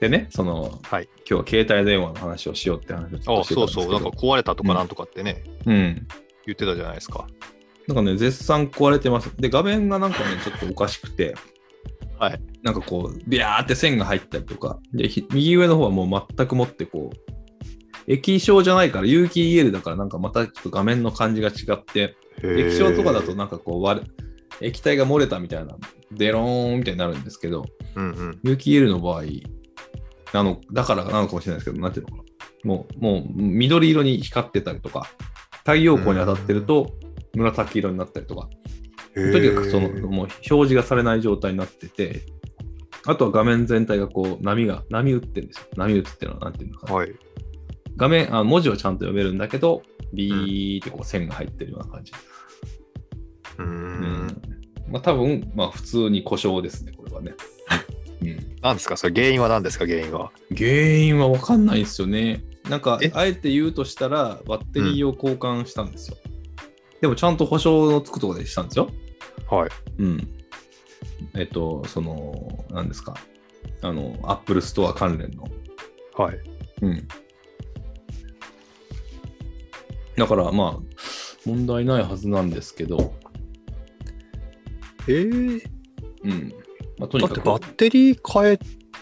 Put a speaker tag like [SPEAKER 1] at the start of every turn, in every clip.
[SPEAKER 1] でね、その、
[SPEAKER 2] はい。
[SPEAKER 1] 今日は携帯電話の話をしようって話をしてたんですけど
[SPEAKER 2] そうそう。なんか壊れたとかなんとかってね、
[SPEAKER 1] うん。
[SPEAKER 2] 言ってたじゃないですか。
[SPEAKER 1] なんかね、絶賛壊れてます。で、画面がなんかね、ちょっとおかしくて、
[SPEAKER 2] はい。
[SPEAKER 1] なんかこう、ビャーって線が入ったりとか、で、ひ右上の方はもう全くもってこう、液晶じゃないから、有機 EL だからなんかまたちょっと画面の感じが違って、液晶とかだとなんかこう割れ、液体が漏れたみたいな、デローンみたいになるんですけど、
[SPEAKER 2] うんうん。
[SPEAKER 1] 有機 EL の場合、なの、だからなのかもしれないですけど、なんていうのかな。もう、もう緑色に光ってたりとか、太陽光に当たってると紫色になったりとか、とにかくその、もう表示がされない状態になってて、あとは画面全体がこう、波が、波打ってるんですよ。波打つっていうのはなんていうのかな。
[SPEAKER 2] はい。
[SPEAKER 1] 画面あ、文字はちゃんと読めるんだけど、ビーってこう線が入ってるような感じ。
[SPEAKER 2] うー。
[SPEAKER 1] うんまあ多分、まあ普通に故障ですね、これはね。うん、
[SPEAKER 2] なんですか？それ原因は何ですか？原因は。
[SPEAKER 1] 原因は分かんないんですよね。なんか
[SPEAKER 2] え、
[SPEAKER 1] あえて言うとしたら、バッテリーを交換したんですよ。でもちゃんと保証のつくところでしたんですよ。
[SPEAKER 2] はい。
[SPEAKER 1] うん。えっと、その、何ですか？あの、 Apple Store 関連の。
[SPEAKER 2] はい。
[SPEAKER 1] うん。だから、まあ、問題ないはずなんですけど、
[SPEAKER 2] えー、
[SPEAKER 1] うん。まあ、とにかく、
[SPEAKER 2] だってバッテリー変え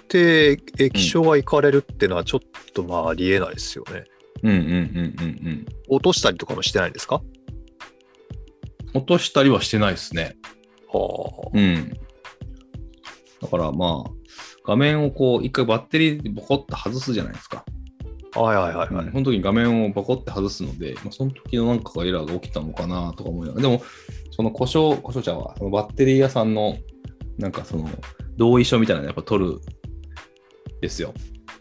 [SPEAKER 2] て液晶がいかれるっていうのはちょっとまあありえないですよね。
[SPEAKER 1] うんうんうんうんうん。
[SPEAKER 2] 落としたりとかもしてないんですか？
[SPEAKER 1] 落としたりはしてないですね。
[SPEAKER 2] は
[SPEAKER 1] うん。だからまあ、画面をこう、一回バッテリーボコッと外すじゃないですか。
[SPEAKER 2] あ。はいはいはいはい。
[SPEAKER 1] うん、その時に画面をボコッて外すので、まあ、その時のなんかがエラーが起きたのかなとか思いながら、でも、その故障、故障者は、そのバッテリー屋さんの、なんかその、同意書みたいなのやっぱ取るですよ。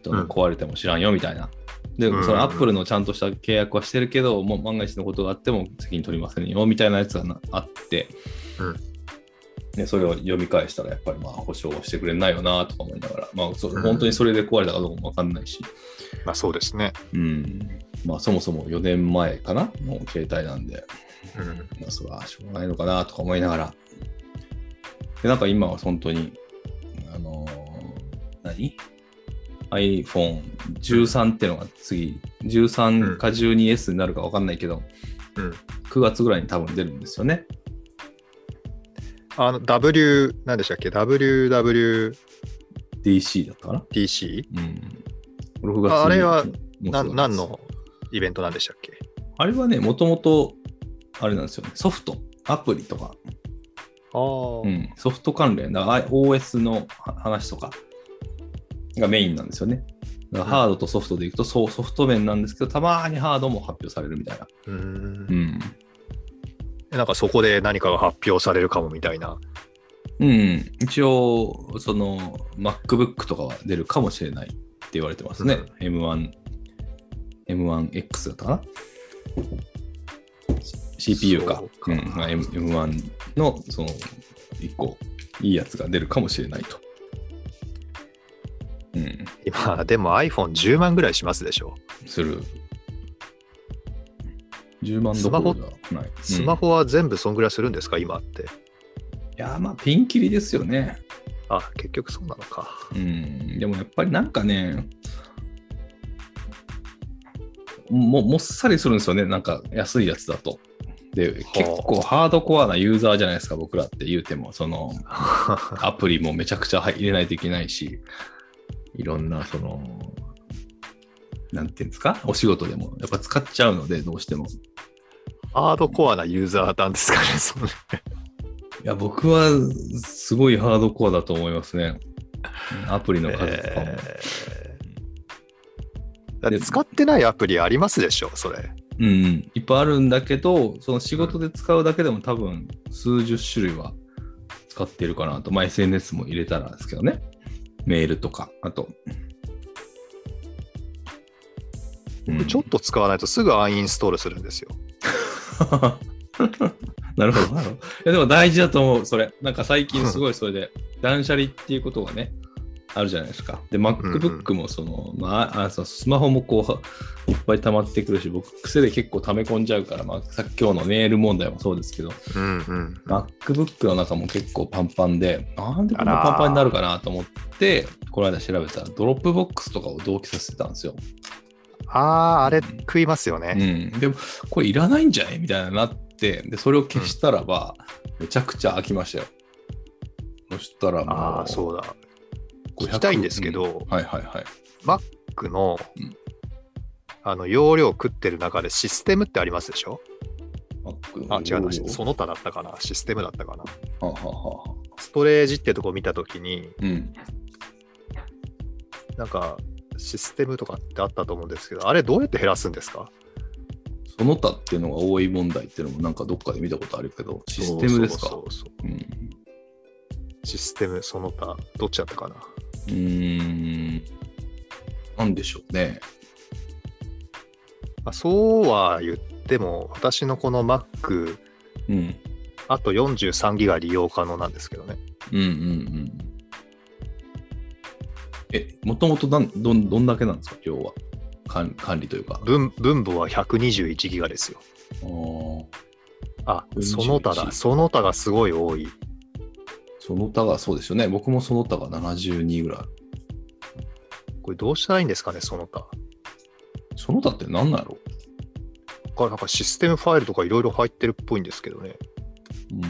[SPEAKER 1] 壊れても知らんよみたいな。で、
[SPEAKER 2] うん
[SPEAKER 1] そのアップルのちゃんとした契約はしてるけど、もう万が一のことがあっても責任取りませんよみたいなやつがなあって、
[SPEAKER 2] うん
[SPEAKER 1] でそれを読み返したら、やっぱりまあ保証してくれないよなとか思いながら、まあ、そ
[SPEAKER 2] うん
[SPEAKER 1] 本当にそれで壊れたかどうかもわかんないし、
[SPEAKER 2] まあそうですね。
[SPEAKER 1] うん。まあそもそも4年前かなの携帯なんで、
[SPEAKER 2] うん。
[SPEAKER 1] まあそれはしょうがないのかなとか思いながら。で、なんか今は本当に、あのー何 ?iPhone13 ってのが次、13か 12S になるかわかんないけど、
[SPEAKER 2] うん。
[SPEAKER 1] 9月ぐらいに多分出るんですよね。
[SPEAKER 2] あの W、何でしたっけ ?WWDC?
[SPEAKER 1] DC だったかな？うん。6月
[SPEAKER 2] ああれは
[SPEAKER 1] もうすぐ
[SPEAKER 2] な
[SPEAKER 1] です
[SPEAKER 2] 何のイベントなんでしたっけ？
[SPEAKER 1] あれはね、もともと、あれなんですよね、ソフト、アプリとか、うん、ソフト関連、OS の話とかがメインなんですよね。だからハードとソフトでいくとそうソフト面なんですけど、たまにハードも発表されるみたいな。
[SPEAKER 2] うーん
[SPEAKER 1] うん。
[SPEAKER 2] なんかそこで何かが発表されるかもみたいな。
[SPEAKER 1] うん、一応、その MacBook とかは出るかもしれないって言われてますね。M1、M1X だったかな ?CPU か。
[SPEAKER 2] そう
[SPEAKER 1] んまあ M- M1 のその一個いいやつが出るかもしれないと。うん。
[SPEAKER 2] 今、でも iPhone10 万ぐらいしますでしょ。
[SPEAKER 1] する。10万どころじゃない。
[SPEAKER 2] スマホは全部そんぐらいするんですか、今って。
[SPEAKER 1] うんいや、まあ、ピンキリですよね。
[SPEAKER 2] あ、結局そうなのか。
[SPEAKER 1] うん。でもやっぱりなんかね、ももっさりするんですよね。なんか安いやつだと。で、結構ハードコアなユーザーじゃないですか、僕らって言うても。その、アプリもめちゃくちゃ入れないといけないし、いろんな、その、なんていうんですか、お仕事でもやっぱ使っちゃうので、どうしても。
[SPEAKER 2] ハードコアなユーザーなんですかね、その
[SPEAKER 1] いや、僕はすごいハードコアだと思いますね。アプリの数とかも。
[SPEAKER 2] えーだって使ってないアプリありますでしょ、それ。
[SPEAKER 1] うんうん、いっぱいあるんだけど、その仕事で使うだけでも多分数十種類は使っているかなと。まあ SNS も入れたらですけどね。メールとか、あと。うん
[SPEAKER 2] ちょっと使わないとすぐアンインストールするんですよ。
[SPEAKER 1] なるほど。なるほどいやでも大事だと思う、それ。なんか最近すごいそれで、断捨離っていうことがね、あるじゃないですか。で、MacBook もその、まあ、あそうスマホもこう、いっぱい溜まってくるし、僕、癖で結構溜め込んじゃうから、まあ、さっき今日のメール問題もそうですけど、
[SPEAKER 2] うんうん。
[SPEAKER 1] MacBook の中も結構パンパンで、なんでこんなパンパンになるかなと思って、この間調べたら、 Dropbox とかを同期させてたんですよ。
[SPEAKER 2] ああ、あれ食いますよね。
[SPEAKER 1] ん。でも、これいらないんじゃないみたいになって、で、それを消したらば、めちゃくちゃ空きましたよ。そしたらもう、
[SPEAKER 2] ああ、そうだ。
[SPEAKER 1] 500
[SPEAKER 2] 聞きたいんですけど、
[SPEAKER 1] うん。はいはいはい。
[SPEAKER 2] Mac の、
[SPEAKER 1] うん。
[SPEAKER 2] あの容量食ってる中でシステムってありますでしょ
[SPEAKER 1] ？Mac
[SPEAKER 2] あ、違うその他だったかな？システムだったかな？
[SPEAKER 1] はあはあは。あ
[SPEAKER 2] ストレージってとこ見たときに、
[SPEAKER 1] うん。
[SPEAKER 2] なんかシステムとかってあったと思うんですけど、あれどうやって減らすんですか？
[SPEAKER 1] その他っていうのが多い問題っていうのもなんかどっかで見たことあるけど、システムですか？
[SPEAKER 2] システム、その他、どっちだったかな？
[SPEAKER 1] うーん。なんでしょうね。
[SPEAKER 2] まあ、そうは言っても、私のこの Mac、
[SPEAKER 1] うん。
[SPEAKER 2] あと43ギガ利用可能なんですけどね。
[SPEAKER 1] うんうんうん。え、もともとなんどんどんだけなんですか、要は。管管理というか。
[SPEAKER 2] 分分母は121ギガですよ。
[SPEAKER 1] あー
[SPEAKER 2] あ、
[SPEAKER 1] 41
[SPEAKER 2] その他だ。その他がすごい多い。
[SPEAKER 1] その他がそうですよね。僕もその他が72ぐらい。
[SPEAKER 2] これどうしたらいいんですかね、その他。
[SPEAKER 1] その他って何なんやろ？
[SPEAKER 2] これなんかシステムファイルとかいろいろ入ってるっぽいんですけどね。
[SPEAKER 1] うー